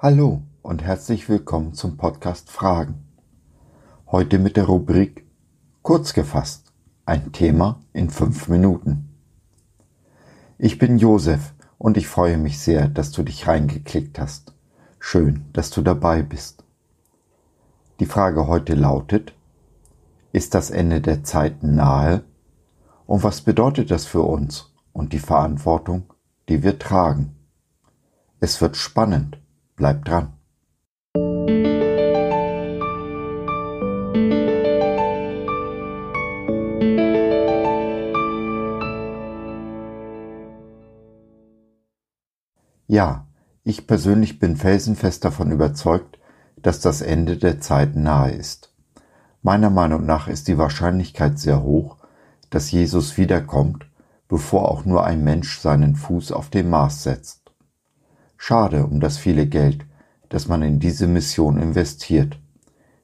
Hallo und herzlich willkommen zum Podcast Fragen. Heute mit der Rubrik Kurz gefasst, ein Thema in fünf Minuten. Ich bin Josef und ich freue mich sehr, dass du dich reingeklickt hast. Schön, dass du dabei bist. Die Frage heute lautet, ist das Ende der Zeiten nahe? Und was bedeutet das für uns und die Verantwortung, die wir tragen? Es wird spannend. Bleib dran. Ja, ich persönlich bin felsenfest davon überzeugt, dass das Ende der Zeit nahe ist. Meiner Meinung nach ist die Wahrscheinlichkeit sehr hoch, dass Jesus wiederkommt, bevor auch nur ein Mensch seinen Fuß auf den Mars setzt. Schade um das viele Geld, das man in diese Mission investiert.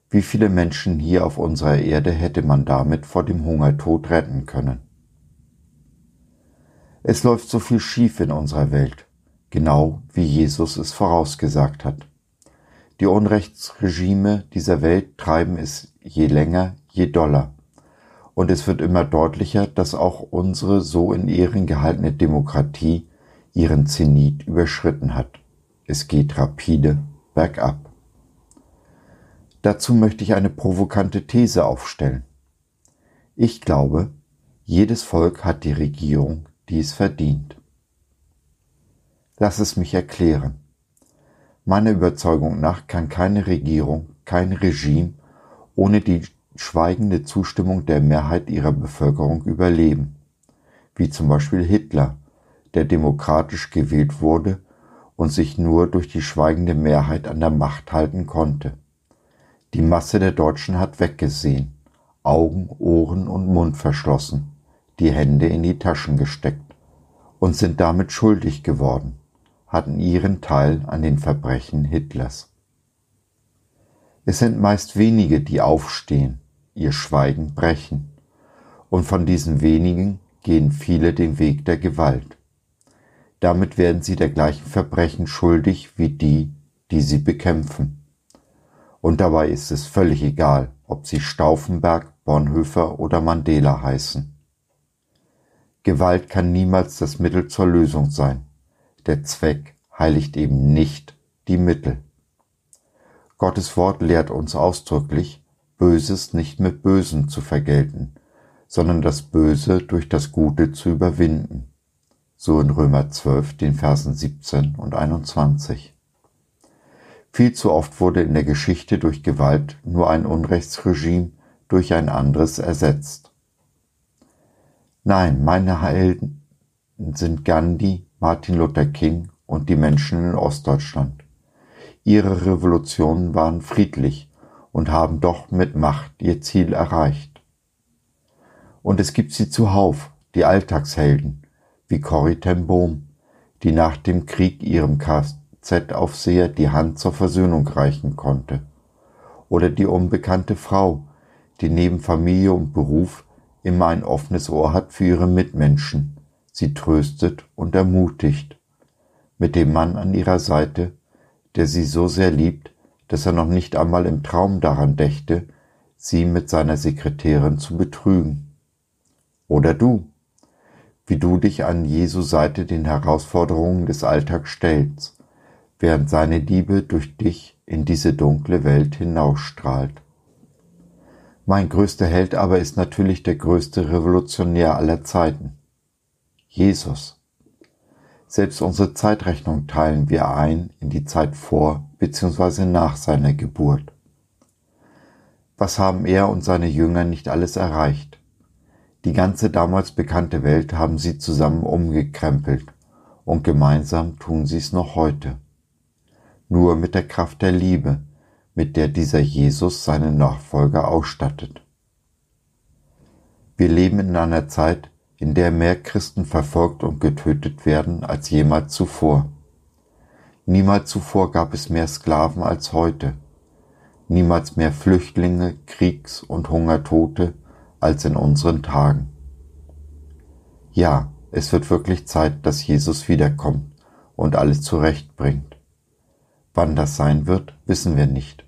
Wie viele Menschen hier auf unserer Erde hätte man damit vor dem Hungertod retten können? Es läuft so viel schief in unserer Welt, genau wie Jesus es vorausgesagt hat. Die Unrechtsregime dieser Welt treiben es je länger, je doller. Und es wird immer deutlicher, dass auch unsere so in Ehren gehaltene Demokratie ihren Zenit überschritten hat. Es geht rapide bergab. Dazu möchte ich eine provokante These aufstellen. Ich glaube, jedes Volk hat die Regierung, die es verdient. Lass es mich erklären. Meiner Überzeugung nach kann keine Regierung, kein Regime ohne die schweigende Zustimmung der Mehrheit ihrer Bevölkerung überleben, wie zum Beispiel Hitler, der demokratisch gewählt wurde und sich nur durch die schweigende Mehrheit an der Macht halten konnte. Die Masse der Deutschen hat weggesehen, Augen, Ohren und Mund verschlossen, die Hände in die Taschen gesteckt und sind damit schuldig geworden, hatten ihren Teil an den Verbrechen Hitlers. Es sind meist wenige, die aufstehen, ihr Schweigen brechen, und von diesen wenigen gehen viele den Weg der Gewalt. Damit werden sie der gleichen Verbrechen schuldig wie die, die sie bekämpfen. Und dabei ist es völlig egal, ob sie Stauffenberg, Bonhoeffer oder Mandela heißen. Gewalt kann niemals das Mittel zur Lösung sein. Der Zweck heiligt eben nicht die Mittel. Gottes Wort lehrt uns ausdrücklich, Böses nicht mit Bösen zu vergelten, sondern das Böse durch das Gute zu überwinden so in Römer 12, den Versen 17 und 21. Viel zu oft wurde in der Geschichte durch Gewalt nur ein Unrechtsregime durch ein anderes ersetzt. Nein, meine Helden sind Gandhi, Martin Luther King und die Menschen in Ostdeutschland. Ihre Revolutionen waren friedlich und haben doch mit Macht ihr Ziel erreicht. Und es gibt sie zuhauf, die Alltagshelden, wie Corrie ten Boom, die nach dem Krieg ihrem KZ-Aufseher die Hand zur Versöhnung reichen konnte. Oder die unbekannte Frau, die neben Familie und Beruf immer ein offenes Ohr hat für ihre Mitmenschen, sie tröstet und ermutigt. Mit dem Mann an ihrer Seite, der sie so sehr liebt, dass er noch nicht einmal im Traum daran dächte, sie mit seiner Sekretärin zu betrügen. Oder du, wie du dich an Jesu Seite den Herausforderungen des Alltags stellst, während seine Liebe durch dich in diese dunkle Welt hinausstrahlt. Mein größter Held aber ist natürlich der größte Revolutionär aller Zeiten. Jesus. Selbst unsere Zeitrechnung teilen wir ein in die Zeit vor bzw. nach seiner Geburt. Was haben er und seine Jünger nicht alles erreicht? Die ganze damals bekannte Welt haben sie zusammen umgekrempelt und gemeinsam tun sie es noch heute. Nur mit der Kraft der Liebe, mit der dieser Jesus seine Nachfolger ausstattet. Wir leben in einer Zeit, in der mehr Christen verfolgt und getötet werden als jemals zuvor. Niemals zuvor gab es mehr Sklaven als heute, niemals mehr Flüchtlinge, Kriegs- und Hungertote, als in unseren Tagen. Ja, es wird wirklich Zeit, dass Jesus wiederkommt und alles zurechtbringt. Wann das sein wird, wissen wir nicht,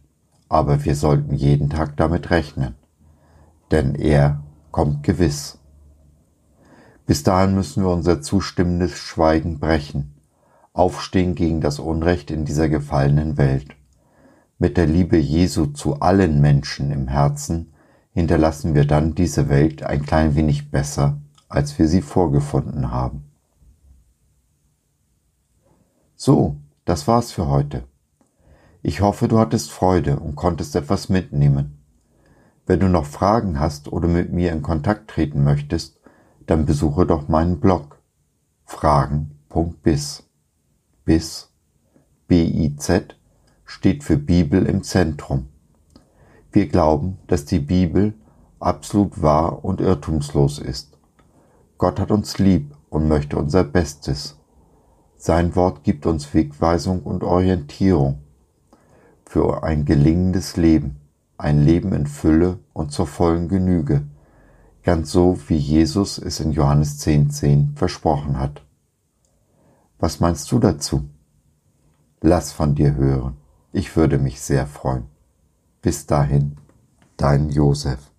aber wir sollten jeden Tag damit rechnen, denn er kommt gewiss. Bis dahin müssen wir unser zustimmendes Schweigen brechen, aufstehen gegen das Unrecht in dieser gefallenen Welt. Mit der Liebe Jesu zu allen Menschen im Herzen hinterlassen wir dann diese Welt ein klein wenig besser, als wir sie vorgefunden haben. So, das war's für heute. Ich hoffe, du hattest Freude und konntest etwas mitnehmen. Wenn du noch Fragen hast oder mit mir in Kontakt treten möchtest, dann besuche doch meinen Blog fragen.biz. Biz, B-I-Z, steht für Bibel im Zentrum. Wir glauben, dass die Bibel absolut wahr und irrtumslos ist. Gott hat uns lieb und möchte unser Bestes. Sein Wort gibt uns Wegweisung und Orientierung für ein gelingendes Leben, ein Leben in Fülle und zur vollen Genüge, ganz so wie Jesus es in Johannes 10.10 10 versprochen hat. Was meinst du dazu? Lass von dir hören. Ich würde mich sehr freuen. Bis dahin, dein Josef.